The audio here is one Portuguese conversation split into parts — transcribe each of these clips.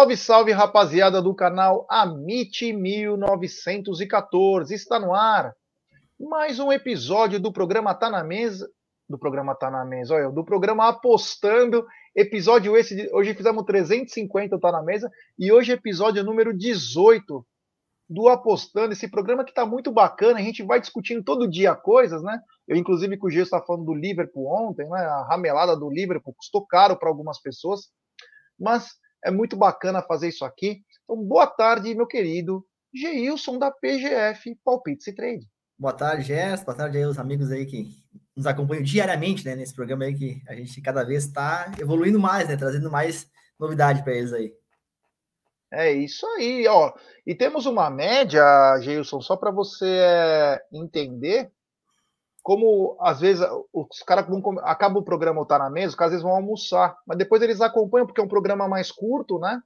Salve, salve, rapaziada do canal Amit 1914. Está no ar mais um episódio do programa Tá na Mesa. Do programa Tá na Mesa, olha, do programa Apostando. Episódio esse, de, hoje fizemos 350 Tá na Mesa. E hoje episódio número 18 do Apostando. Esse programa que tá muito bacana. A gente vai discutindo todo dia coisas, né? Eu, inclusive, com o Gil está falando do Liverpool ontem, né? A ramelada do Liverpool custou caro para algumas pessoas. Mas é muito bacana fazer isso aqui. Então, boa tarde, meu querido Geilson da PGF Palpites e Trade. Boa tarde, Gerson. Boa tarde aí os amigos aí que nos acompanham diariamente, né, nesse programa aí que a gente cada vez está evoluindo mais, né, trazendo mais novidade para eles aí. É isso aí, ó. E temos uma média, Geilson, só para você é, entender como às vezes os caras acabam o programa ou tá na mesa, os caras às vezes vão almoçar, mas depois eles acompanham porque é um programa mais curto, né?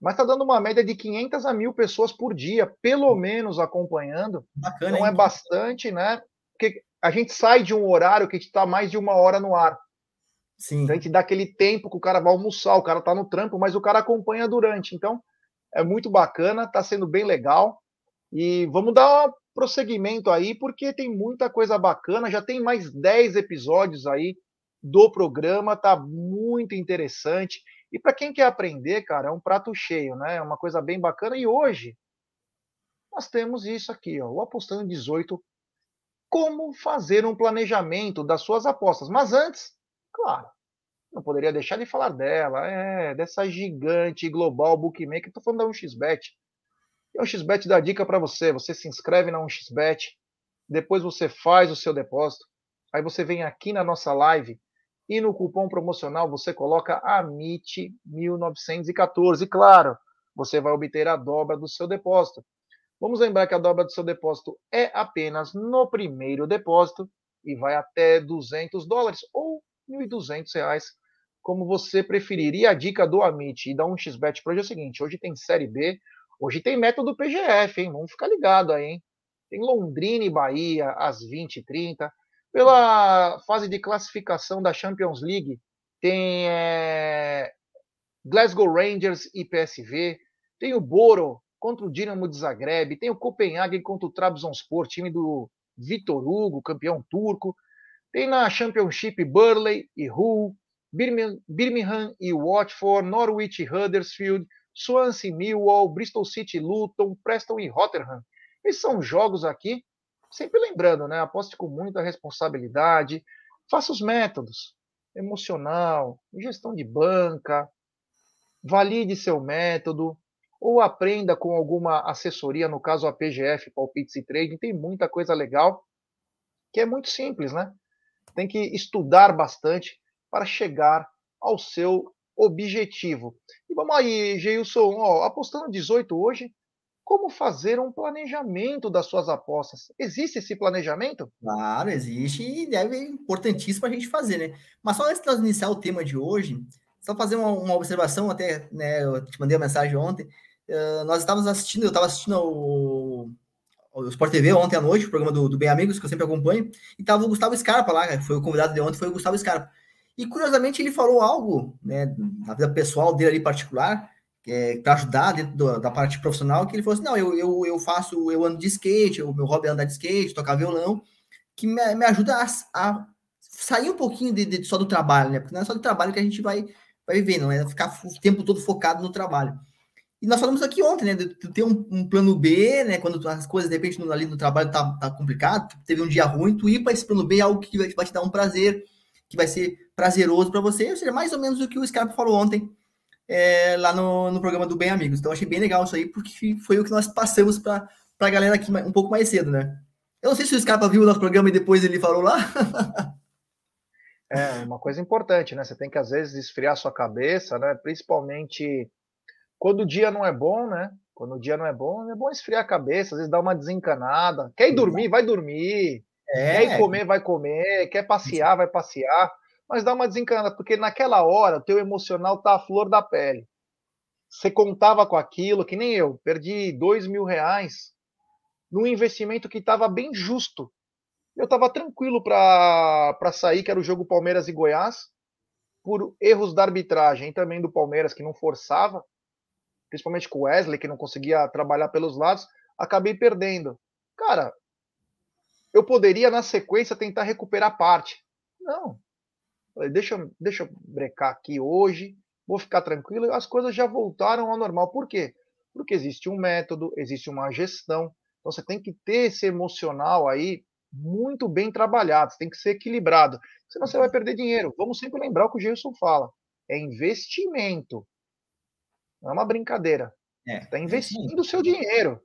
Mas tá dando uma média de 500 a mil pessoas por dia, pelo menos acompanhando. Bacana, então é bastante, né? Porque a gente sai de um horário que a gente tá mais de uma hora no ar. Sim. Então a gente dá aquele tempo que o cara vai almoçar, o cara tá no trampo, mas o cara acompanha durante. Então é muito bacana, tá sendo bem legal. E vamos dar uma prosseguimento aí, porque tem muita coisa bacana. Já tem mais 10 episódios aí do programa, tá muito interessante. E para quem quer aprender, cara, é um prato cheio, né? É uma coisa bem bacana. E hoje nós temos isso aqui, ó, o Apostando 18, como fazer um planejamento das suas apostas. Mas antes, claro, não poderia deixar de falar dela, é, dessa gigante global bookmaker, tô falando da 1xBet. E a 1xBet dá dica para você. Você se inscreve na 1xBet, depois você faz o seu depósito, aí você vem aqui na nossa live e no cupom promocional você coloca AMIT1914. E claro, você vai obter a dobra do seu depósito. Vamos lembrar que a dobra do seu depósito é apenas no primeiro depósito e vai até 200 dólares ou 1.200 reais, como você preferir. E a dica do Amit e da 1xBet para hoje é o seguinte: hoje tem Série B, Hoje tem método PGF, hein? Vamos ficar ligado aí, hein? Tem Londrina e Bahia às 20h30. Pela fase de classificação da Champions League, tem é, Glasgow Rangers e PSV. Tem o Boro contra o Dinamo de Zagreb. Tem o Copenhagen contra o Trabzonspor, time do Vitor Hugo, campeão turco. Tem na Championship Burley e Hull. Birmingham e Watford, Norwich e Huddersfield, Swansea, Millwall, Bristol City, Luton, Preston e Rotterdam. Esses são jogos aqui, sempre lembrando, né? Aposte com muita responsabilidade, faça os métodos, emocional, gestão de banca, valide seu método, ou aprenda com alguma assessoria, no caso a PGF, Palpites e Trading, tem muita coisa legal, que é muito simples, né? Tem que estudar bastante para chegar ao seu objetivo. E vamos aí, Geilson, ó, apostando 18 hoje, como fazer um planejamento das suas apostas? Existe esse planejamento? Claro, existe e deve é importantíssimo a gente fazer, né? Mas só antes de nós iniciar o tema de hoje, só fazer uma, uma observação, até, né, eu te mandei uma mensagem ontem, uh, nós estávamos assistindo, eu estava assistindo o, o Sport TV ontem à noite, o programa do, do Bem Amigos, que eu sempre acompanho, e estava o Gustavo Scarpa lá, foi o convidado de ontem, foi o Gustavo Scarpa. E curiosamente ele falou algo, né, na vida pessoal dele ali particular, é, para ajudar dentro do, da parte profissional, que ele falou assim: não, eu, eu, eu faço, eu ando de skate, o meu hobby é andar de skate, tocar violão, que me, me ajuda a, a sair um pouquinho de, de, só do trabalho, né? Porque não é só do trabalho que a gente vai, vai viver, não é ficar o tempo todo focado no trabalho. E nós falamos aqui ontem, né? De ter um, um, plano B, né? Quando as coisas, de repente, no, ali no trabalho tá, tá complicado, teve um dia ruim, tu ir para esse plano B é algo que vai, vai te dar um prazer, que vai ser prazeroso para você, ou seja, mais ou menos o que o Scarpa falou ontem é, lá no, no programa do Bem Amigos. Então, achei bem legal isso aí, porque foi o que nós passamos para a galera aqui um pouco mais cedo, né? Eu não sei se o Scarpa viu o nosso programa e depois ele falou lá. é, uma coisa importante, né? Você tem que, às vezes, esfriar sua cabeça, né? Principalmente quando o dia não é bom, né? Quando o dia não é bom, é bom esfriar a cabeça, às vezes dar uma desencanada. Quer ir dormir, vai dormir. É. Quer ir comer, vai comer. Quer passear, vai passear mas dá uma desencanada, porque naquela hora o teu emocional tá à flor da pele. Você contava com aquilo, que nem eu, perdi dois mil reais num investimento que estava bem justo. Eu estava tranquilo para sair, que era o jogo Palmeiras e Goiás, por erros da arbitragem também do Palmeiras, que não forçava. principalmente com o Wesley, que não conseguia trabalhar pelos lados, acabei perdendo. Cara, eu poderia na sequência tentar recuperar parte. Não. Deixa, deixa eu brecar aqui hoje, vou ficar tranquilo, as coisas já voltaram ao normal. Por quê? Porque existe um método, existe uma gestão. Então você tem que ter esse emocional aí muito bem trabalhado, você tem que ser equilibrado. Senão você vai perder dinheiro. Vamos sempre lembrar o que o Gilson fala. É investimento. Não é uma brincadeira. É, você está é investindo o seu dinheiro.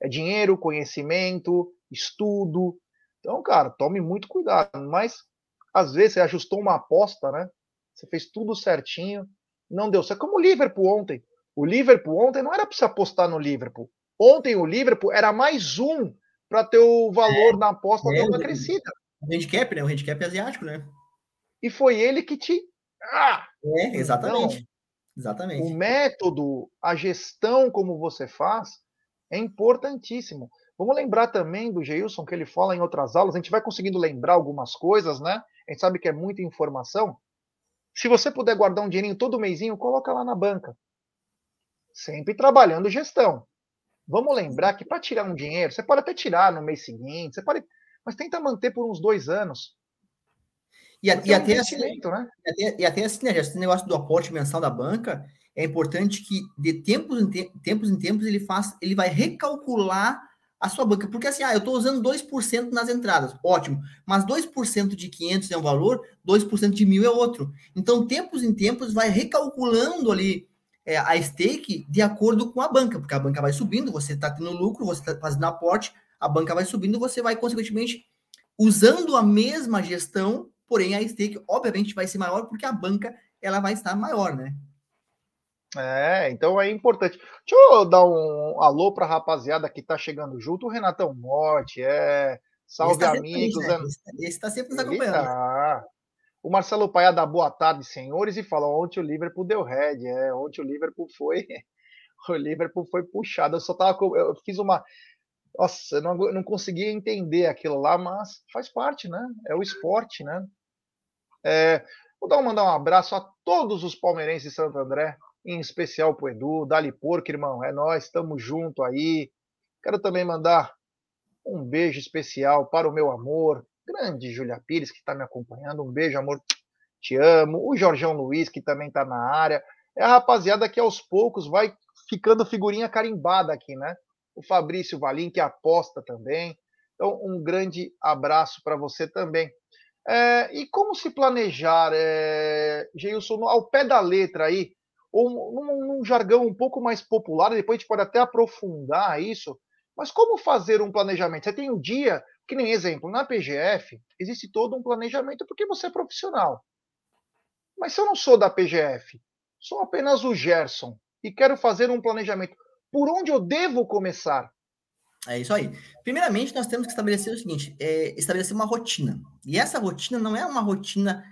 É dinheiro, conhecimento, estudo. Então, cara, tome muito cuidado. Mas, às vezes, você ajustou uma aposta, né? Você fez tudo certinho. Não deu certo. Como o Liverpool ontem. O Liverpool ontem não era para você apostar no Liverpool. Ontem o Liverpool era mais um para ter o valor é, na aposta é, dar uma crescida. O handicap, né? O handicap asiático, né? E foi ele que te. Ah! É, exatamente. Então, exatamente. O método, a gestão como você faz, é importantíssimo. Vamos lembrar também do Geilson, que ele fala em outras aulas, a gente vai conseguindo lembrar algumas coisas, né? A gente sabe que é muita informação. Se você puder guardar um dinheirinho todo mêsinho, coloca lá na banca. Sempre trabalhando gestão. Vamos lembrar que para tirar um dinheiro, você pode até tirar no mês seguinte, você pode, mas tenta manter por uns dois anos. E, a, e, até assim, né? e, até, e até assim, né, esse negócio do aporte mensal da banca, é importante que de tempos em, te, tempos, em tempos ele faz, ele vai recalcular a sua banca. Porque assim, ah, eu estou usando 2% nas entradas, ótimo. Mas 2% de 500 é um valor, 2% de mil é outro. Então, tempos em tempos, vai recalculando ali é, a stake de acordo com a banca, porque a banca vai subindo, você está tendo lucro, você está fazendo aporte, a banca vai subindo, você vai, consequentemente, usando a mesma gestão, porém a stake, obviamente, vai ser maior, porque a banca ela vai estar maior, né? É, então é importante. Deixa eu dar um alô para a rapaziada que está chegando junto. O Renatão Morte, é. Salve, tá amigos. Né? Esse está sempre nos acompanhando. Tá. O Marcelo Paia dá boa tarde, senhores, e fala: ontem o Liverpool deu red. É, ontem o Liverpool foi. O Liverpool foi puxado. Eu só tava. Eu fiz uma. Nossa, eu não, não conseguia entender aquilo lá, mas faz parte, né? É o esporte, né? É, vou dar, mandar um abraço a todos os palmeirenses de Santo André, em especial pro Edu, Dali Porco, irmão. É nós, estamos junto aí. Quero também mandar um beijo especial para o meu amor, grande Julia Pires, que está me acompanhando. Um beijo, amor, te amo. O Jorgão Luiz, que também está na área. É a rapaziada que aos poucos vai ficando figurinha carimbada aqui, né? O Fabrício Valim, que aposta também. Então, um grande abraço para você também. É, e como se planejar, é, Geilson, ao pé da letra aí, ou num, num, jargão um pouco mais popular, depois a gente pode até aprofundar isso, mas como fazer um planejamento? Você tem um dia, que nem exemplo, na PGF, existe todo um planejamento porque você é profissional. Mas se eu não sou da PGF, sou apenas o Gerson e quero fazer um planejamento, por onde eu devo começar? É isso aí. Primeiramente, nós temos que estabelecer o seguinte: é estabelecer uma rotina. E essa rotina não é uma rotina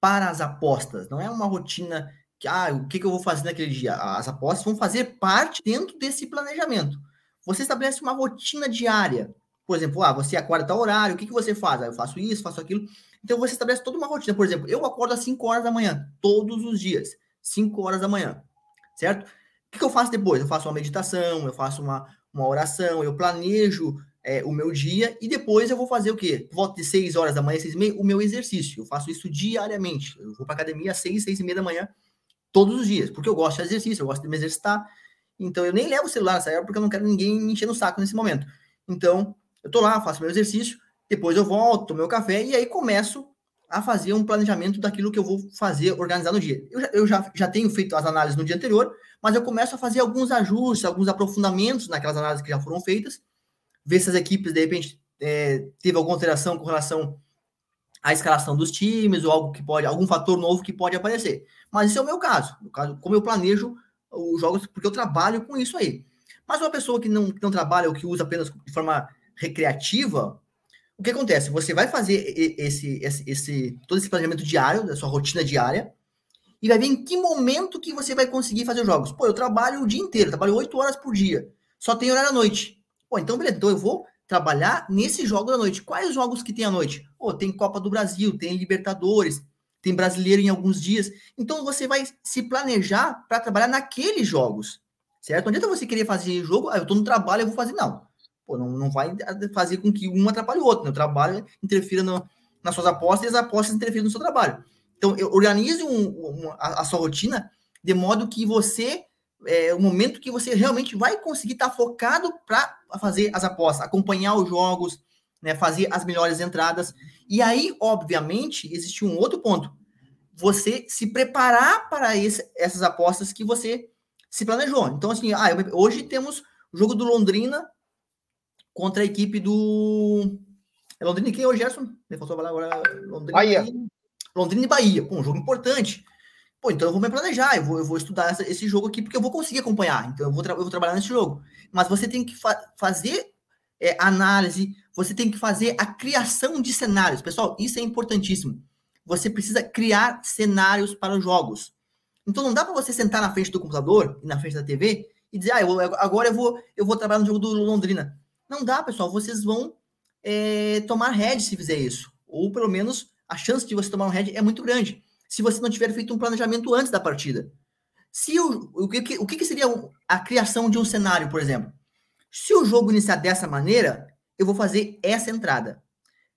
para as apostas, não é uma rotina ah, o que, que eu vou fazer naquele dia? As apostas vão fazer parte dentro desse planejamento. Você estabelece uma rotina diária. Por exemplo, ah, você acorda tal horário, o que, que você faz? Ah, eu faço isso, faço aquilo. Então você estabelece toda uma rotina. Por exemplo, eu acordo às 5 horas da manhã, todos os dias. 5 horas da manhã, certo? O que, que eu faço depois? Eu faço uma meditação, eu faço uma, uma oração, eu planejo é, o meu dia e depois eu vou fazer o quê? volta de 6 horas da manhã, 6 e meia, o meu exercício. Eu faço isso diariamente. Eu vou para academia às 6, 6 e meia da manhã, todos os dias, porque eu gosto de exercício, eu gosto de me exercitar. Então eu nem levo o celular nessa época porque eu não quero ninguém me encher no saco nesse momento. Então, eu tô lá, faço meu exercício, depois eu volto, tomo meu café e aí começo a fazer um planejamento daquilo que eu vou fazer, organizar no dia. Eu já, eu já, já tenho feito as análises no dia anterior, mas eu começo a fazer alguns ajustes, alguns aprofundamentos naquelas análises que já foram feitas, ver se as equipes, de repente, é, teve alguma alteração com relação à escalação dos times, ou algo que pode, algum fator novo que pode aparecer. Mas esse é o meu caso, no caso, como eu planejo os jogos, porque eu trabalho com isso aí. Mas uma pessoa que não, que não trabalha ou que usa apenas de forma recreativa, o que acontece? Você vai fazer esse, esse, esse, todo esse planejamento diário, da sua rotina diária, e vai ver em que momento que você vai conseguir fazer os jogos. Pô, eu trabalho o dia inteiro, trabalho oito horas por dia, só tem horário à noite. Pô, então beleza, então eu vou trabalhar nesses jogos da noite. Quais jogos que tem à noite? Pô, tem Copa do Brasil, tem Libertadores, tem Brasileiro em alguns dias. Então você vai se planejar para trabalhar naqueles jogos, certo? Não adianta você querer fazer jogo, ah, eu tô no trabalho, eu vou fazer, não. Pô, não, não vai fazer com que um atrapalhe o outro, né? O trabalho interfira no, nas suas apostas e as apostas interfiram no seu trabalho. Então, organize um, um, a, a, sua rotina de modo que você, é, o momento que você realmente vai conseguir estar tá focado para fazer as apostas, acompanhar os jogos, né, fazer as melhores entradas. E aí, obviamente, existe um outro ponto. Você se preparar para esse, essas apostas que você se planejou. Então, assim, ah, hoje temos o jogo do Londrina contra a equipe do. É Londrina e quem Gerson? Faltou falar agora. Londrina Bahia. E... Londrina e Bahia. Pô, um jogo importante. Pô, então eu vou me planejar, eu vou, eu vou estudar essa, esse jogo aqui, porque eu vou conseguir acompanhar. Então eu vou, eu vou trabalhar nesse jogo. Mas você tem que fa fazer é, análise, você tem que fazer a criação de cenários. Pessoal, isso é importantíssimo. Você precisa criar cenários para os jogos. Então não dá para você sentar na frente do computador e na frente da TV e dizer, ah, eu, agora eu vou, eu vou trabalhar no jogo do Londrina. Não dá, pessoal. Vocês vão é, tomar head se fizer isso. Ou pelo menos a chance de você tomar um head é muito grande. Se você não tiver feito um planejamento antes da partida. Se o, o, que, o que seria a criação de um cenário, por exemplo? Se o jogo iniciar dessa maneira, eu vou fazer essa entrada.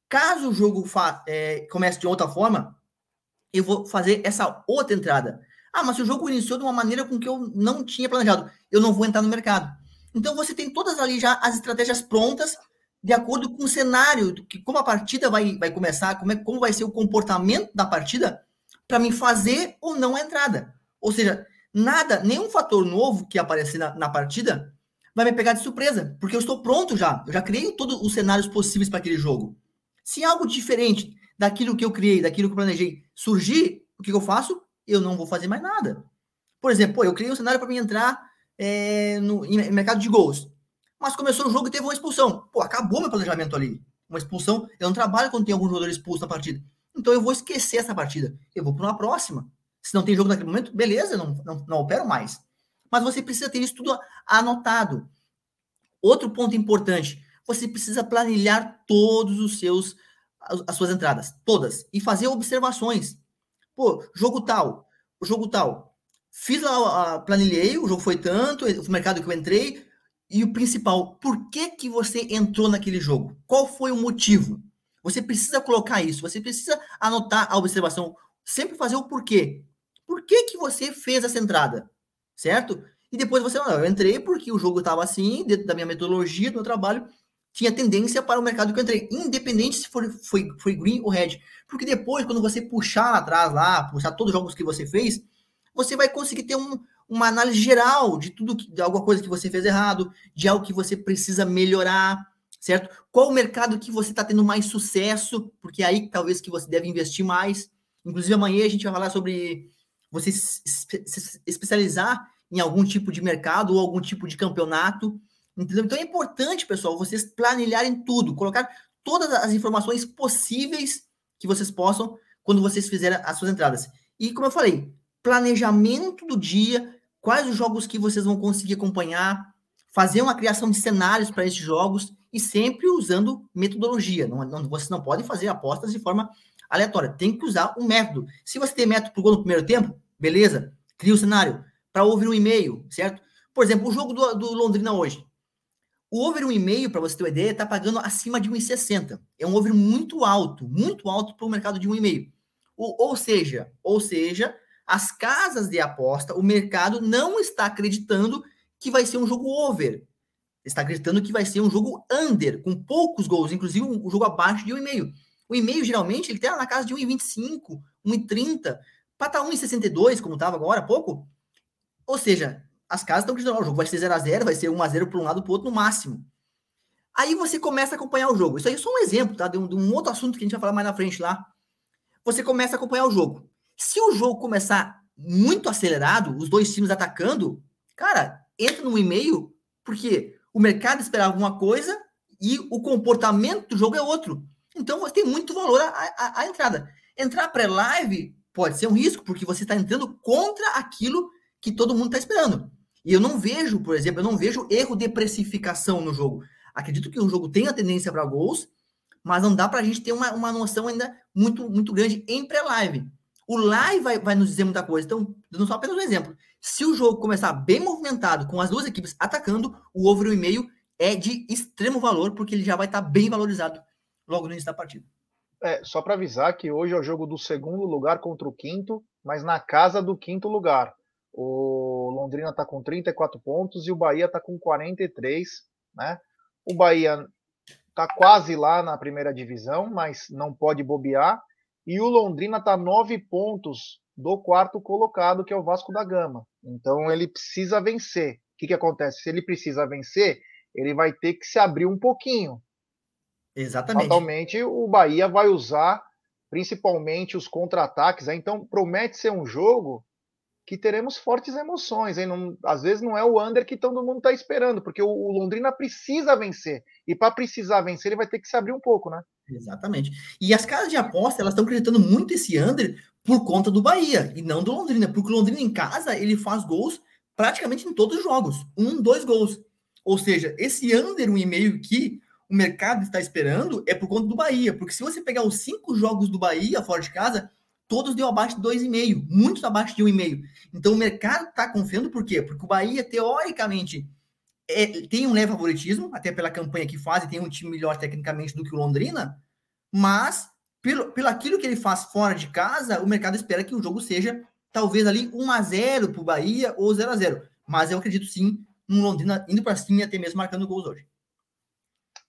Caso o jogo é, comece de outra forma, eu vou fazer essa outra entrada. Ah, mas se o jogo iniciou de uma maneira com que eu não tinha planejado, eu não vou entrar no mercado. Então você tem todas ali já as estratégias prontas de acordo com o cenário, que como a partida vai, vai começar, como, é, como vai ser o comportamento da partida, para me fazer ou não a entrada. Ou seja, nada, nenhum fator novo que aparecer na, na partida vai me pegar de surpresa, porque eu estou pronto já. Eu já criei todos os cenários possíveis para aquele jogo. Se algo diferente daquilo que eu criei, daquilo que eu planejei, surgir, o que eu faço? Eu não vou fazer mais nada. Por exemplo, eu criei um cenário para mim entrar é, no em mercado de gols. Mas começou o jogo e teve uma expulsão. Pô, acabou meu planejamento ali. Uma expulsão. Eu não trabalho quando tem algum jogador expulso na partida. Então eu vou esquecer essa partida. Eu vou para uma próxima. Se não tem jogo naquele momento, beleza, não, não, não opero mais. Mas você precisa ter isso tudo anotado. Outro ponto importante: você precisa planilhar todos os seus as suas entradas, todas, e fazer observações. Pô, jogo tal, jogo tal. Fiz lá, planilhei, o jogo foi tanto, o mercado que eu entrei, e o principal, por que que você entrou naquele jogo? Qual foi o motivo? Você precisa colocar isso, você precisa anotar a observação, sempre fazer o porquê. Por que que você fez essa entrada? Certo? E depois você, não, eu entrei porque o jogo estava assim, dentro da minha metodologia, do meu trabalho, tinha tendência para o mercado que eu entrei, independente se for, foi, foi green ou red. Porque depois, quando você puxar lá atrás, lá, puxar todos os jogos que você fez, você vai conseguir ter um, uma análise geral de tudo, que, de alguma coisa que você fez errado, de algo que você precisa melhorar, certo? Qual o mercado que você está tendo mais sucesso, porque é aí talvez que você deve investir mais. Inclusive, amanhã a gente vai falar sobre você se especializar em algum tipo de mercado ou algum tipo de campeonato. Entendeu? Então é importante, pessoal, vocês planilharem tudo, colocar todas as informações possíveis que vocês possam quando vocês fizerem as suas entradas. E como eu falei, planejamento do dia, quais os jogos que vocês vão conseguir acompanhar, fazer uma criação de cenários para esses jogos e sempre usando metodologia. Não, não, você não pode fazer apostas de forma aleatória, tem que usar um método. Se você tem método para o gol no primeiro tempo, beleza, cria o cenário. Para ouvir um e-mail, certo? Por exemplo, o jogo do, do Londrina hoje. O over 1,5, para você ter uma ideia, está pagando acima de 1,60. É um over muito alto, muito alto para o mercado de 1,5. Ou, ou seja, ou seja, as casas de aposta, o mercado não está acreditando que vai ser um jogo over. Está acreditando que vai ser um jogo under, com poucos gols, inclusive um jogo abaixo de 1,5. O e-mail, geralmente, ele está na casa de 1,25, 1,30. Para estar 1,62, como estava agora há pouco. Ou seja, as casas estão acreditando, o jogo vai ser 0x0, vai ser 1x0 para um lado para o outro no máximo. Aí você começa a acompanhar o jogo. Isso aí é só um exemplo, tá? De um, de um outro assunto que a gente vai falar mais na frente lá. Você começa a acompanhar o jogo. Se o jogo começar muito acelerado, os dois times atacando, cara, entra no e-mail, porque o mercado esperava alguma coisa e o comportamento do jogo é outro. Então você tem muito valor a entrada. Entrar pré-live pode ser um risco, porque você está entrando contra aquilo que todo mundo está esperando. E eu não vejo, por exemplo, eu não vejo erro de precificação no jogo. Acredito que o jogo tem a tendência para gols, mas não dá para a gente ter uma, uma noção ainda muito, muito grande em pré-live. O live vai, vai nos dizer muita coisa. Então, dando só apenas um exemplo. Se o jogo começar bem movimentado, com as duas equipes atacando, o over 1,5 é de extremo valor, porque ele já vai estar bem valorizado logo no início da partida. É, só para avisar que hoje é o jogo do segundo lugar contra o quinto, mas na casa do quinto lugar. O Londrina está com 34 pontos e o Bahia está com 43, né? O Bahia está quase lá na primeira divisão, mas não pode bobear. E o Londrina está nove pontos do quarto colocado, que é o Vasco da Gama. Então ele precisa vencer. O que, que acontece? Se ele precisa vencer, ele vai ter que se abrir um pouquinho. Exatamente. Fatalmente, o Bahia vai usar principalmente os contra-ataques. Então, promete ser um jogo que teremos fortes emoções. Hein? Não, às vezes não é o under que todo mundo está esperando, porque o, o, Londrina precisa vencer. E para precisar vencer, ele vai ter que se abrir um pouco, né? Exatamente. E as casas de aposta, elas estão acreditando muito esse under por conta do Bahia e não do Londrina, porque o Londrina em casa, ele faz gols praticamente em todos os jogos. Um, dois gols. Ou seja, esse under, um e meio que o mercado está esperando é por conta do Bahia. Porque se você pegar os cinco jogos do Bahia fora de casa, todos deu abaixo de 2,5, muitos abaixo de 1,5. Então o mercado está confiando por quê? Porque o Bahia, teoricamente, é, tem um leve favoritismo, até pela campanha que faz, e tem um time melhor tecnicamente do que o Londrina, mas pelo, pelo aquilo que ele faz fora de casa, o mercado espera que o jogo seja talvez ali 1 a 0 para o Bahia ou 0 a 0 Mas eu acredito sim no Londrina indo para cima e até mesmo marcando gols hoje.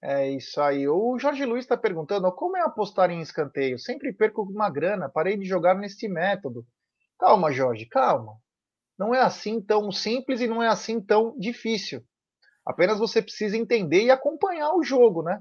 É isso aí. O Jorge Luiz está perguntando como é apostar em escanteio. Sempre perco uma grana, parei de jogar neste método. Calma, Jorge, calma. Não é assim tão simples e não é assim tão difícil. Apenas você precisa entender e acompanhar o jogo, né?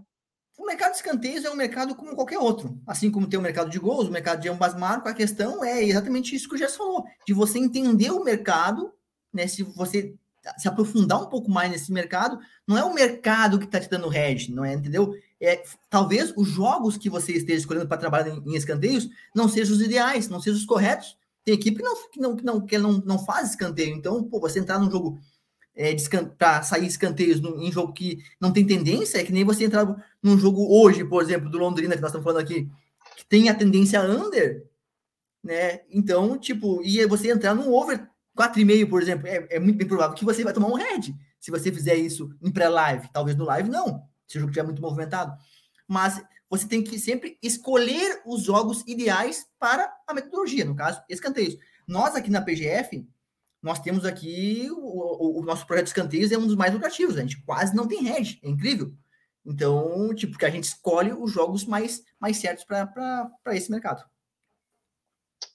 O mercado de escanteios é um mercado como qualquer outro. Assim como tem o mercado de gols, o mercado de ambas marcas, a questão é exatamente isso que o Gerson falou, de você entender o mercado, né? Se você se aprofundar um pouco mais nesse mercado, não é o mercado que está te dando hedge, não é, entendeu? É, talvez os jogos que você esteja escolhendo para trabalhar em, em, escanteios não sejam os ideais, não sejam os corretos. Tem equipe que não, que não, que não, que não, não faz escanteio. Então, pô, você entrar num jogo é, para sair escanteios num, em jogo que não tem tendência, é que nem você entrar num jogo hoje, por exemplo, do Londrina, que nós estamos falando aqui, que tem a tendência under, né? Então, tipo, e você entrar num over 4,5, por exemplo, é, é, muito bem provável que você vai tomar um head. Se você fizer isso em pré-live, talvez no live não, se o jogo estiver muito movimentado. Mas você tem que sempre escolher os jogos ideais para a metodologia, no caso, escanteios. Nós aqui na PGF, nós temos aqui o, o, o, nosso projeto de escanteios é um dos mais lucrativos, a gente quase não tem head, é incrível. Então, tipo, que a gente escolhe os jogos mais, mais certos para esse mercado.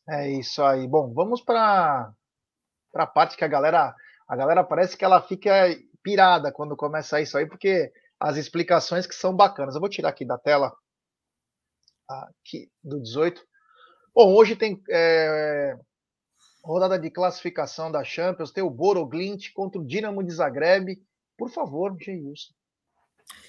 É isso aí. Bom, vamos para para a parte que a galera, a galera parece que ela fica pirada quando começa isso aí, porque as explicações que são bacanas. Eu vou tirar aqui da tela, aqui do 18. Bom, hoje tem é, rodada de classificação da Champions, tem o Boroglint contra o Dinamo de Zagreb. Por favor, Geilson.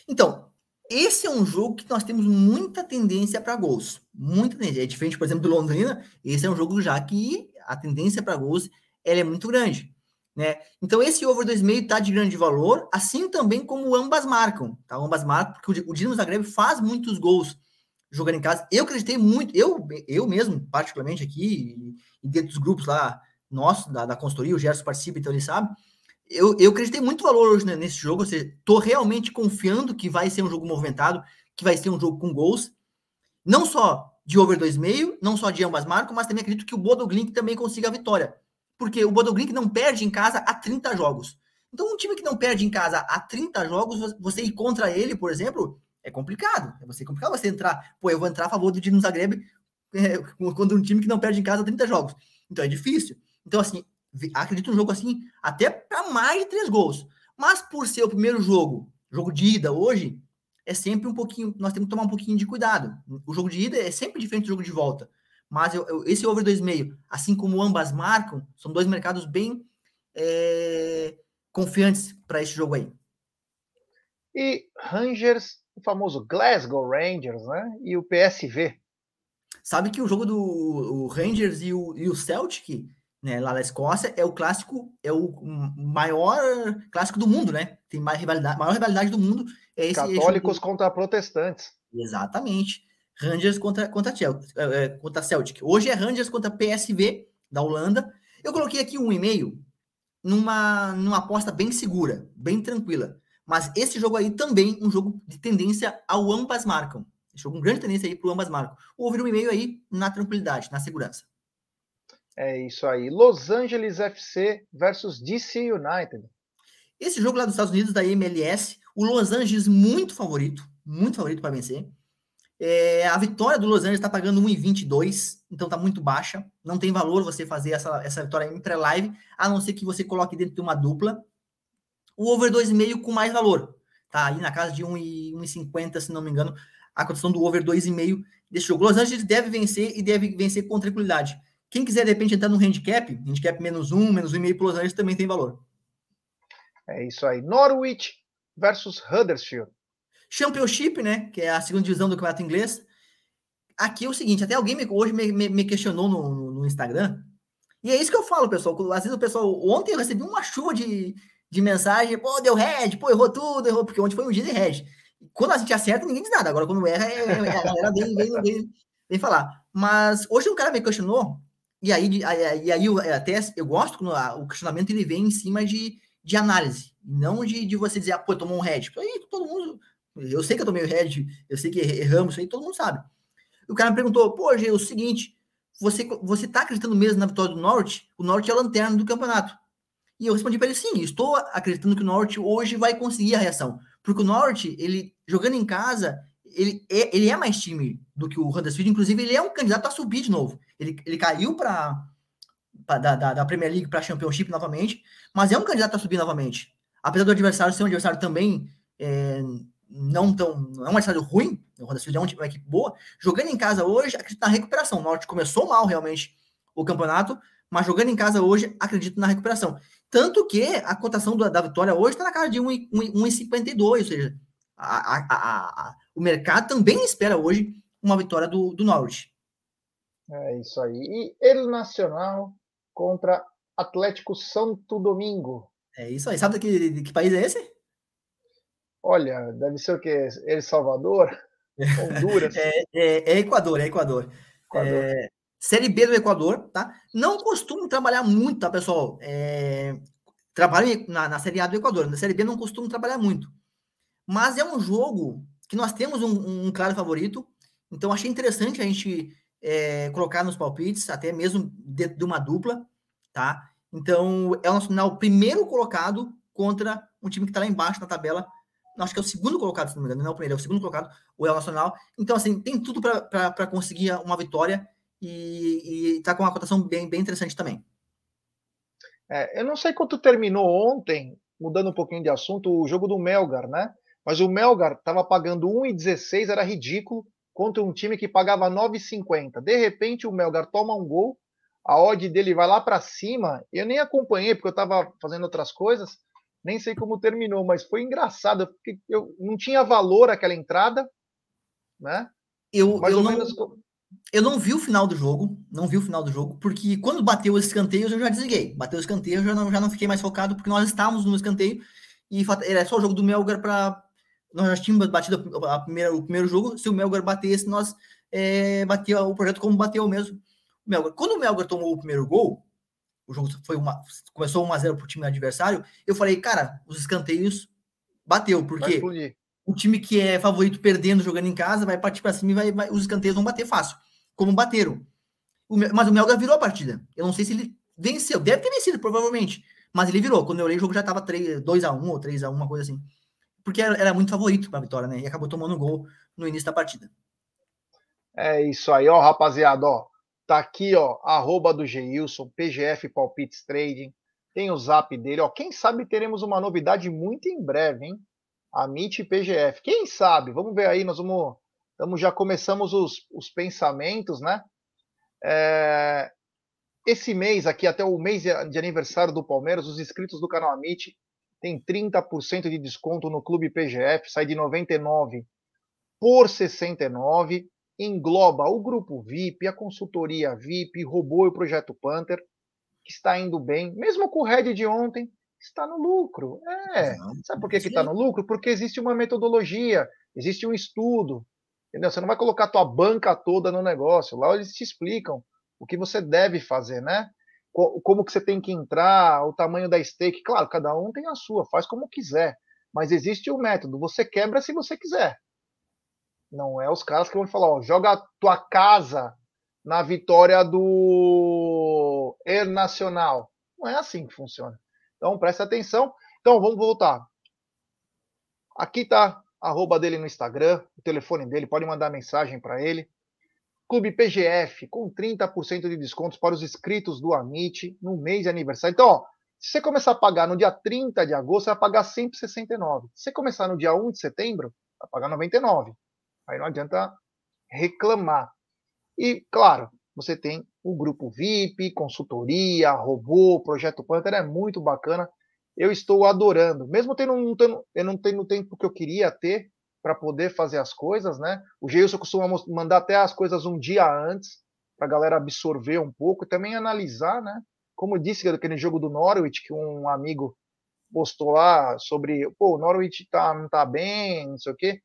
Então, esse é um jogo que nós temos muita tendência para gols. Muita tendência. É diferente, por exemplo, do Londrina. Esse é um jogo já que a tendência para gols ela é muito grande. Né? Então, esse over 2,5 está de grande valor, assim também como ambas marcam. Tá? Ambas marcam, porque o Dinamo Zagreb faz muitos gols jogando em casa. Eu acreditei muito, eu, eu mesmo, particularmente aqui, e dentro dos grupos lá, nossos, da, da consultoria, o Gerson participa, então ele sabe. Eu, eu acreditei muito valor hoje né, nesse jogo, ou seja, tô realmente confiando que vai ser um jogo movimentado, que vai ser um jogo com gols. Não só de over 2,5, não só de ambas marcam, mas também acredito que o Bodo Glink também consiga a vitória porque o Bodoglink não perde em casa há 30 jogos. Então, um time que não perde em casa há 30 jogos, você ir contra ele, por exemplo, é complicado. É você complicado você entrar, pô, eu vou entrar a favor do Dino Zagreb é, contra um time que não perde em casa há 30 jogos. Então é difícil. Então, assim, acredito um jogo assim, até para mais de três gols. Mas por ser o primeiro jogo, jogo de ida hoje, é sempre um pouquinho, nós temos que tomar um pouquinho de cuidado. O jogo de ida é sempre diferente do jogo de volta. Mas eu, eu, esse over 2,5, assim como ambas marcam, são dois mercados bem é, confiantes para esse jogo aí. E Rangers, o famoso Glasgow Rangers, né? E o PSV. Sabe que o jogo do Rangers e o, e o Celtic, né, lá da Escócia, é o clássico, é o maior clássico do mundo, né? Tem mais rivalidade, maior rivalidade do mundo. É esse, Católicos esse contra protestantes. Exatamente. Rangers contra, contra, Chelsea, é, contra Celtic. Hoje é Rangers contra PSV da Holanda. Eu coloquei aqui um e-mail numa, numa aposta bem segura, bem tranquila. Mas esse jogo aí também um jogo de tendência ao ambas marcam. Esse jogo com grande tendência aí para ambas marcam. O over 1,5 aí na tranquilidade, na segurança. É isso aí. Los Angeles FC versus DC United. Esse jogo lá dos Estados Unidos da MLS, o Los Angeles muito favorito, muito favorito para vencer. É, a vitória do Los Angeles está pagando 1,22, então está muito baixa. Não tem valor você fazer essa, essa vitória em pré-live, a não ser que você coloque dentro de uma dupla. O over 2,5 com mais valor. Tá aí na casa de 1,50, se não me engano, a condição do over 2,5 desse jogo. Los Angeles deve vencer e deve vencer com tranquilidade. Quem quiser, de repente, entrar no handicap, handicap menos 1, menos 1,5 para Los Angeles também tem valor. É isso aí. Norwich versus Huddersfield. Championship, né? Que é a segunda divisão do campeonato inglês. Aqui é o seguinte: até alguém me, hoje me, me, me questionou no, no, no, Instagram. E é isso que eu falo, pessoal. Às vezes o pessoal. Ontem eu recebi uma chuva de, de mensagem: pô, deu red, pô, errou tudo, errou, porque ontem foi um dia de red. Quando a gente acerta, ninguém diz nada. Agora, quando erra, é, é, a galera vem, vem, vem, vem falar. Mas hoje um cara me questionou, e aí, e aí eu, até eu gosto quando o questionamento ele vem em cima de, de análise, não de, de você dizer, ah, pô, tomou um red. Aí todo mundo eu sei que eu tomei o red, eu sei que erramos, isso aí todo mundo sabe. O cara me perguntou, pô, Gê, é o seguinte, você, você tá acreditando mesmo na vitória do Norte? O Norte é a lanterna do campeonato. E eu respondi para ele, sim, estou acreditando que o Norte hoje vai conseguir a reação. Porque o Norte, ele jogando em casa, ele é, ele é mais time do que o Huddersfield, inclusive ele é um candidato a subir de novo. Ele, ele caiu para da, da, da, Premier League para Championship novamente, mas é um candidato a subir novamente. Apesar do adversário ser um adversário também é, não tão. Não é um adversário ruim, o Huddersfield é uma equipe boa. Jogando em casa hoje, acredito na recuperação. O Norte começou mal realmente o campeonato, mas jogando em casa hoje, acredito na recuperação. Tanto que a cotação da, da vitória hoje está na casa de 1,52, ou seja, a, a, a, o mercado também espera hoje uma vitória do, do Norwich. É isso aí. E ele Nacional contra Atlético Santo Domingo. É isso aí. Sabe que, de que país é esse? Olha, deve ser o quê? El Salvador? Honduras? é, é, é, Equador, é Equador. Equador. É, série B do Equador, tá? Não costumo trabalhar muito, tá, pessoal? É, trabalho na, na Série A do Equador. Na Série B não costumo trabalhar muito. Mas é um jogo que nós temos um, um claro favorito. Então achei interessante a gente é, colocar nos palpites, até mesmo dentro de uma dupla, tá? Então é o Nacional primeiro colocado contra um time que está lá embaixo na tabela acho que é o segundo colocado, se não me engano, não é o primeiro, é o segundo colocado, o El Nacional. Então, assim, tem tudo para conseguir uma vitória e, está com uma cotação bem, bem interessante também. É, eu não sei quanto terminou ontem, mudando um pouquinho de assunto, o jogo do Melgar, né? Mas o Melgar estava pagando 1,16, era ridículo, contra um time que pagava 9,50. De repente, o Melgar toma um gol, a odd dele vai lá para cima. Eu nem acompanhei, porque eu estava fazendo outras coisas nem sei como terminou, mas foi engraçado, porque eu não tinha valor aquela entrada, né? Eu, Mais eu ou não, menos... eu não vi o final do jogo, não vi o final do jogo, porque quando bateu os escanteios eu já desliguei. Bateu o escanteio, eu já não, já não fiquei mais focado, porque nós estávamos no escanteio e era só o jogo do Melgar para. Nós já tínhamos batido a primeira, o primeiro jogo, se o Melgar batesse, nós é, batia o projeto como bateu mesmo. O Melgar. Quando o Melgar tomou o primeiro gol, o jogo foi uma, começou 1 a 0 para o time adversário, eu falei, cara, os escanteios bateu, porque o time que é favorito perdendo, jogando em casa, vai partir para cima e vai, vai, os escanteios vão bater fácil, como bateram. O, mas o Melga virou a partida. Eu não sei se ele venceu, deve ter vencido, provavelmente, mas ele virou. Quando eu olhei, o jogo já estava 2 a 1 ou 3 a 1 uma coisa assim. Porque era, era muito favorito para vitória, né? E acabou tomando gol no início da partida. É isso aí, ó, rapaziada, ó. Tá aqui, ó, arroba do Geilson, PGF Palpites Trading. Tem o zap dele, ó. Quem sabe teremos uma novidade muito em breve, hein? Amit PGF. Quem sabe? Vamos ver aí, nós vamos. Já começamos os, os pensamentos, né? É, esse mês aqui, até o mês de aniversário do Palmeiras, os inscritos do canal Amit tem 30% de desconto no Clube PGF, sai de 99 por 69 engloba o grupo VIP, a consultoria VIP, robô e o projeto Panther, que está indo bem, mesmo com o Red de ontem, está no lucro. É, sabe por que está no lucro? Porque existe uma metodologia, existe um estudo, entendeu? Você não vai colocar a tua banca toda no negócio, lá eles te explicam o que você deve fazer, né? como que você tem que entrar, o tamanho da stake. Claro, cada um tem a sua, faz como quiser. Mas existe o um método. Você quebra se você quiser. Não é os caras que vão falar, ó, joga tua casa na vitória do Er Nacional. Não é assim que funciona. Então presta atenção. Então vamos voltar. Aqui tá a arroba dele no Instagram, o telefone dele, pode mandar mensagem para ele. Clube PGF, com 30% de descontos para os inscritos do Amit no mês de aniversário. Então, ó, se você começar a pagar no dia 30 de agosto, você vai pagar 169. Se você começar no dia 1 de setembro, vai pagar 99. Aí não adianta reclamar. E, claro, você tem o grupo VIP, consultoria, robô, projeto Panther, é muito bacana. Eu estou adorando. Mesmo tendo, não tendo, eu não tenho o tempo que eu queria ter, para poder fazer as coisas, né? O Geilson costuma mandar até as coisas um dia antes, para a galera absorver um pouco e também analisar, né? Como eu disse aquele jogo do Norwich, que um amigo postou lá sobre, pô, o Norwich tá, não tá bem, não sei o quê.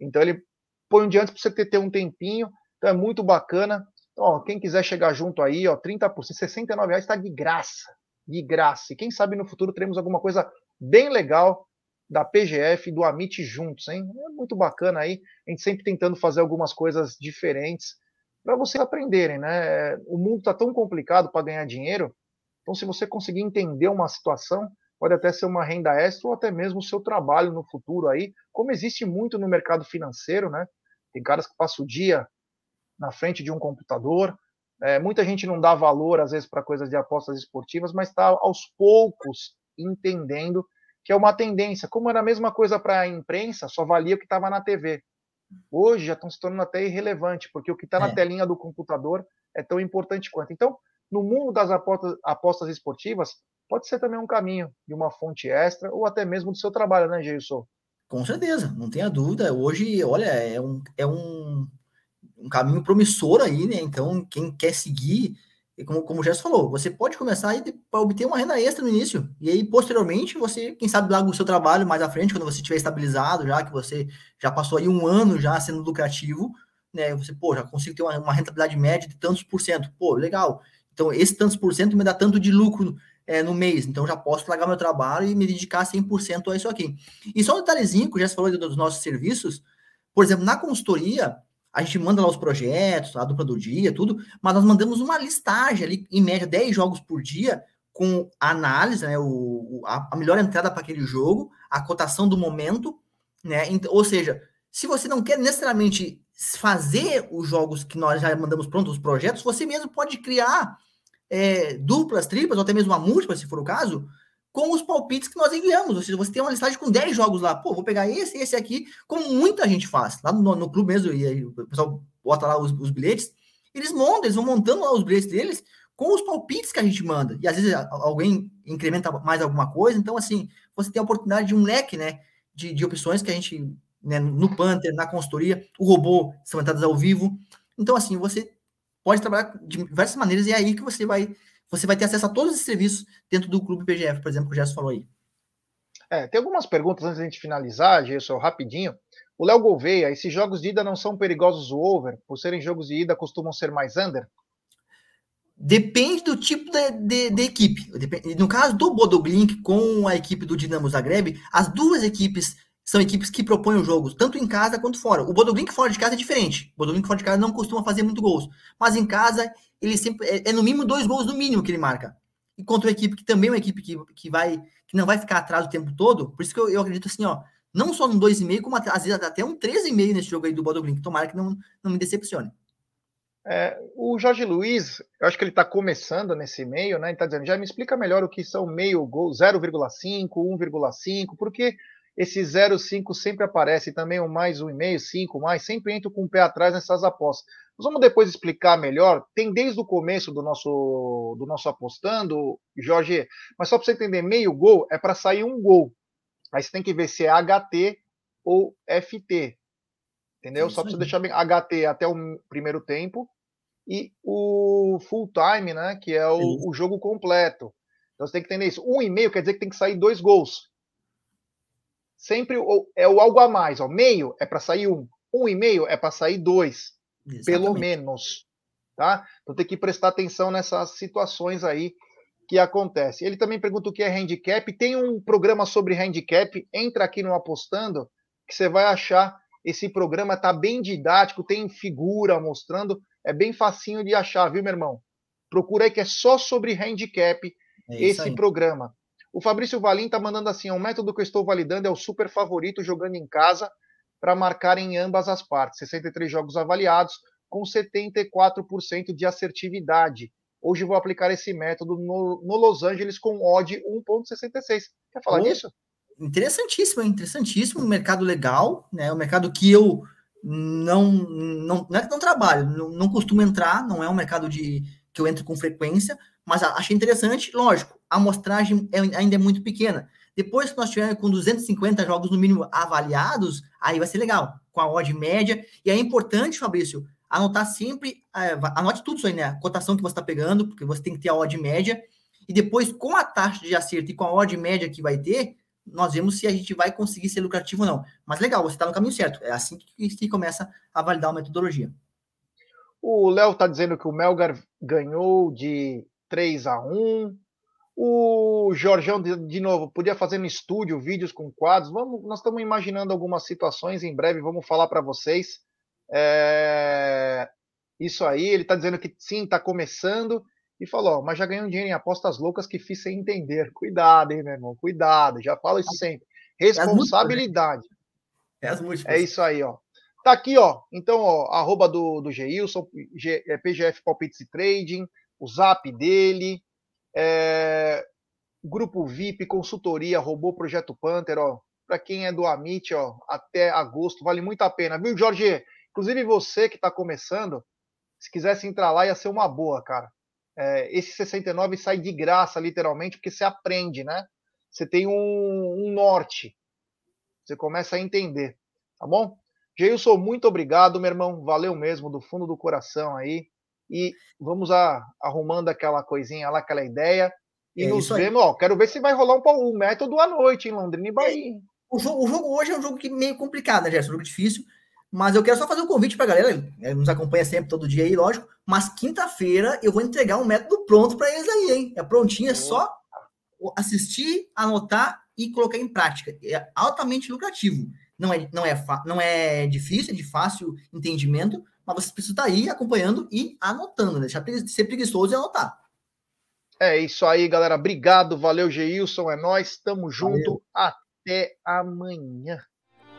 Então ele põe um dia antes para você ter, ter um tempinho, então é muito bacana. Então, ó, quem quiser chegar junto aí, ó, 30%, 69 reais está de graça, de graça. E quem sabe no futuro teremos alguma coisa bem legal da PGF e do Amit juntos, hein? É muito bacana aí, a gente sempre tentando fazer algumas coisas diferentes para vocês aprenderem, né? O mundo está tão complicado para ganhar dinheiro, então se você conseguir entender uma situação, pode até ser uma renda extra ou até mesmo o seu trabalho no futuro aí, como existe muito no mercado financeiro, né? Tem caras que passam o dia na frente de um computador, é, muita gente não dá valor às vezes para coisas de apostas esportivas, mas está aos poucos entendendo que é uma tendência. Como era a mesma coisa para a imprensa, só valia o que estava na TV. Hoje já estão se tornando até irrelevante, porque o que está é. na telinha do computador é tão importante quanto. Então, no mundo das apostas, apostas esportivas, pode ser também um caminho de uma fonte extra ou até mesmo do seu trabalho, né, Geilson? Com certeza, não tenha dúvida. Hoje, olha, é um, é um, um caminho promissor aí, né? Então, quem quer seguir como, como o Gerson falou, você pode começar para obter uma renda extra no início. E aí, posteriormente, você, quem sabe, larga o seu trabalho mais à frente, quando você estiver estabilizado, já que você já passou aí um ano já sendo lucrativo, né? Você, pô, já consigo ter uma, uma rentabilidade média de tantos por cento. Pô, legal. Então, esse tantos por cento me dá tanto de lucro é, no mês. Então, já posso largar meu trabalho e me dedicar 100% a isso aqui. E só um detalhezinho que o Gerson falou dos nossos serviços. Por exemplo, na consultoria, a gente manda lá os projetos, a dupla do dia, tudo, mas nós mandamos uma listagem ali, em média, 10 jogos por dia, com a análise, né, o, a, a melhor entrada para aquele jogo, a cotação do momento, né? Ou seja, se você não quer necessariamente fazer os jogos que nós já mandamos prontos, os projetos, você mesmo pode criar é, duplas, triplas, ou até mesmo uma múltipla, se for o caso, com os palpites que nós enviamos. Ou seja, você tem uma listagem com 10 jogos lá. Pô, vou pegar esse esse aqui, como muita gente faz. Lá no, no clube mesmo, e aí o pessoal bota lá os, os, bilhetes. Eles montam, eles vão montando lá os bilhetes deles com os palpites que a gente manda. E às vezes alguém incrementa mais alguma coisa. Então, assim, você tem a oportunidade de um leque, né? De, de opções que a gente, né, no Panther, na consultoria, o robô são entradas ao vivo. Então, assim, você pode trabalhar de diversas maneiras e é aí que você vai você vai ter acesso a todos esses serviços dentro do Clube PGF, por exemplo, que o Gerson falou aí. É, tem algumas perguntas antes de a gente finalizar, Gerson, rapidinho. O Léo Gouveia, esses jogos de ida não são perigosos o over? Por serem jogos de ida, costumam ser mais under? Depende do tipo de, de, de equipe. No caso do Bodoblink com a equipe do Dinamo Zagreb, as duas equipes são equipes que propõem os jogos, tanto em casa quanto fora. O Bodoblink fora de casa é diferente. O Bodoblink fora de casa não costuma fazer muito gols. Mas em casa ele sempre é, é, no mínimo dois gols no mínimo que ele marca. E contra uma equipe que também é uma equipe que, que vai que não vai ficar atrás o tempo todo, por isso que eu, eu acredito assim, ó, não só no 2,5, como às vezes até um 13,5 nesse jogo aí do Bodoblink. Tomara que não, não me decepcione. É, o Jorge Luiz, eu acho que ele está começando nesse meio, né? Ele está dizendo, já me explica melhor o que são meio gol, 0,5, 1,5, porque esse 0,5 sempre aparece, também o mais 1,5, 5 mais, sempre entro com o pé atrás nessas apostas. Nós vamos depois explicar melhor. Tem desde o começo do nosso, do nosso apostando, Jorge, mas só para você entender, meio gol é para sair um gol. Aí você tem que ver se é HT ou FT. Entendeu? Só para você deixar bem HT até o primeiro tempo e o full time, né? Que é o, o jogo completo. Então você tem que entender isso. Um e meio quer dizer que tem que sair dois gols. Sempre é o algo a mais. Ó. Meio é para sair um. Um e meio é para sair dois. Exatamente. Pelo menos. tá? Então tem que prestar atenção nessas situações aí que acontece. Ele também pergunta o que é handicap. Tem um programa sobre handicap. Entra aqui no Apostando que você vai achar. Esse programa tá bem didático, tem figura mostrando, é bem facinho de achar, viu, meu irmão? Procura aí que é só sobre handicap é esse aí. programa. O Fabrício Valim tá mandando assim: o método que eu estou validando é o super favorito jogando em casa para marcar em ambas as partes. 63 jogos avaliados com 74% de assertividade. Hoje vou aplicar esse método no, no Los Angeles com odd 1.66. Quer falar oh, disso? Interessantíssimo, interessantíssimo. Um mercado legal, né? Um mercado que eu não não, não é que não trabalho, não, não costumo entrar, não é um mercado de que eu entro com frequência, mas achei interessante. Lógico, a amostragem é, ainda é muito pequena. Depois que nós tivermos com 250 jogos no mínimo avaliados, aí vai ser legal, com a odd média. E é importante, Fabrício, anotar sempre, é, anote tudo isso aí, né? A cotação que você está pegando, porque você tem que ter a odd média. E depois, com a taxa de acerto e com a odd média que vai ter, nós vemos se a gente vai conseguir ser lucrativo ou não. Mas legal, você está no caminho certo. É assim que se começa a validar a metodologia. O Léo está dizendo que o Melgar ganhou de 3 a 1. O Jorgão, de, de novo, podia fazer no estúdio vídeos com quadros. Vamos, nós estamos imaginando algumas situações. Em breve vamos falar para vocês. É, isso aí, ele está dizendo que sim, está começando. E falou, mas já ganhou dinheiro em apostas loucas que fiz sem entender. Cuidado, hein, meu irmão? Cuidado, já falo isso sempre. É Responsabilidade. É, as múltiplas. é isso aí, ó. Tá aqui, ó. Então, ó, arroba do, do Geilson, G, é, PGF Palpites e Trading, o zap dele, é, grupo VIP, consultoria, robô Projeto Panther, ó. Para quem é do Amit, ó, até agosto, vale muito a pena, viu, Jorge? Inclusive você que está começando, se quisesse entrar lá, ia ser uma boa, cara. É, esse 69 sai de graça, literalmente, porque você aprende, né? Você tem um, um norte. Você começa a entender, tá bom? Geilson, muito obrigado, meu irmão. Valeu mesmo, do fundo do coração aí. E vamos a, arrumando aquela coisinha lá, aquela ideia. E é nos vemos, ó. Quero ver se vai rolar um, um método à noite em Londrina e Bahia. O jogo, o jogo, hoje é um jogo que meio complicado, né, Gerson? Um jogo difícil. Mas eu quero só fazer um convite para a galera, nos acompanha sempre, todo dia aí, lógico. Mas quinta-feira eu vou entregar um método pronto para eles aí, hein? É prontinho, é só assistir, anotar e colocar em prática. É altamente lucrativo. Não é, não é, não é difícil, é de fácil entendimento, mas você precisa estar aí acompanhando e anotando, né? Deixar de ser preguiçoso e anotar. É isso aí, galera. Obrigado, valeu, Geilson. É nós, tamo junto. Valeu. Até amanhã.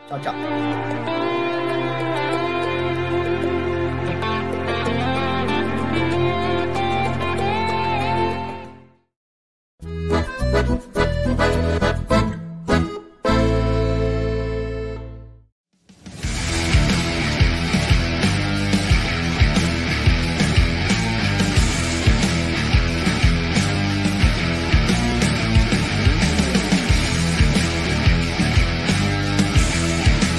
Tchau, tchau.